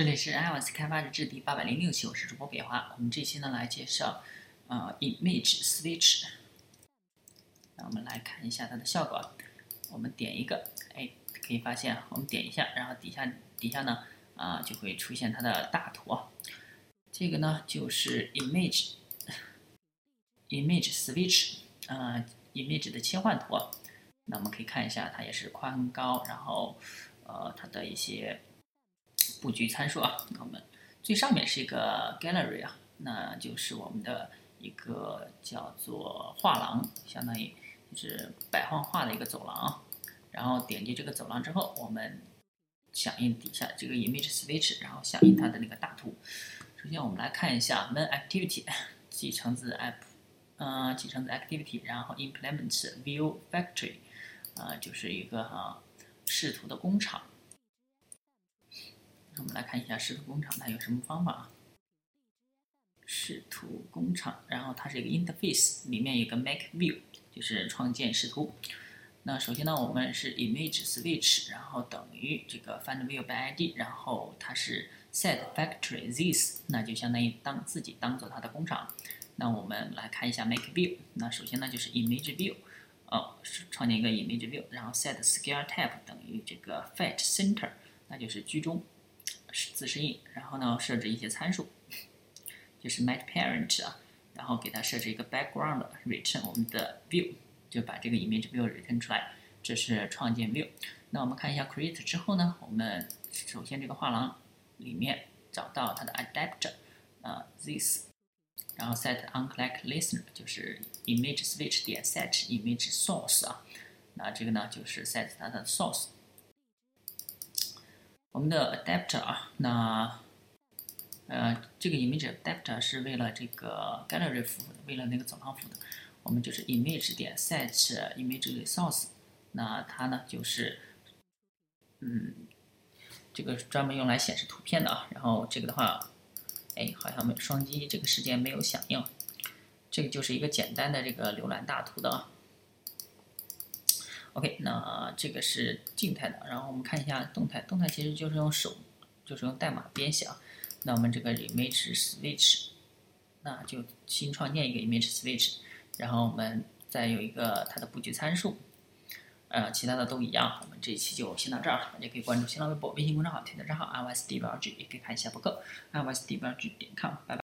这里是 iOS 开发日志第八百零六期，我是主播北华。我们这期呢来介绍呃 Image Switch。那我们来看一下它的效果。我们点一个，哎，可以发现我们点一下，然后底下底下呢啊就会出现它的大图。这个呢就是 Image Image Switch，呃，Image 的切换图。那我们可以看一下，它也是宽高，然后呃它的一些。布局参数啊，那我们最上面是一个 gallery 啊，那就是我们的一个叫做画廊，相当于就是摆放画的一个走廊啊。然后点击这个走廊之后，我们响应底下这个 image switch，然后响应它的那个大图。首先我们来看一下 main activity，继承自 app，嗯，继承自 activity，然后 implement view factory，啊，就是一个哈视图的工厂。我们来看一下视图工厂它有什么方法啊？视图工厂，然后它是一个 interface，里面有个 make view，就是创建视图。那首先呢，我们是 image switch，然后等于这个 find view by id，然后它是 set factory this，那就相当于当自己当做它的工厂。那我们来看一下 make view，那首先呢就是 image view，哦，创建一个 image view，然后 set scale type 等于这个 fit center，那就是居中。自适应，然后呢，设置一些参数，就是 mat parent 啊，然后给它设置一个 background return 我们的 view，就把这个 image view return 出来，这是创建 view。那我们看一下 create 之后呢，我们首先这个画廊里面找到它的 adapter 啊 this，然后 set onClick listener 就是 image switch 点 set image source 啊，那这个呢就是 set 它的 source。我们的 adapter 啊，那呃，这个 image adapter 是为了这个 gallery 服务的，为了那个走廊服务的。我们就是 image 点 set image resource，那它呢就是，嗯，这个专门用来显示图片的啊。然后这个的话，哎，好像没双击这个时间没有响应。这个就是一个简单的这个浏览大图的啊。OK，那这个是静态的，然后我们看一下动态。动态其实就是用手，就是用代码编写啊。那我们这个 image switch，那就新创建一个 image switch，然后我们再有一个它的布局参数，呃，其他的都一样。我们这一期就先到这儿，大家可以关注新浪微博、微信公众号、推特账号 iOS d b l g 也可以看一下博客 iOS d b l g 点 com，拜拜。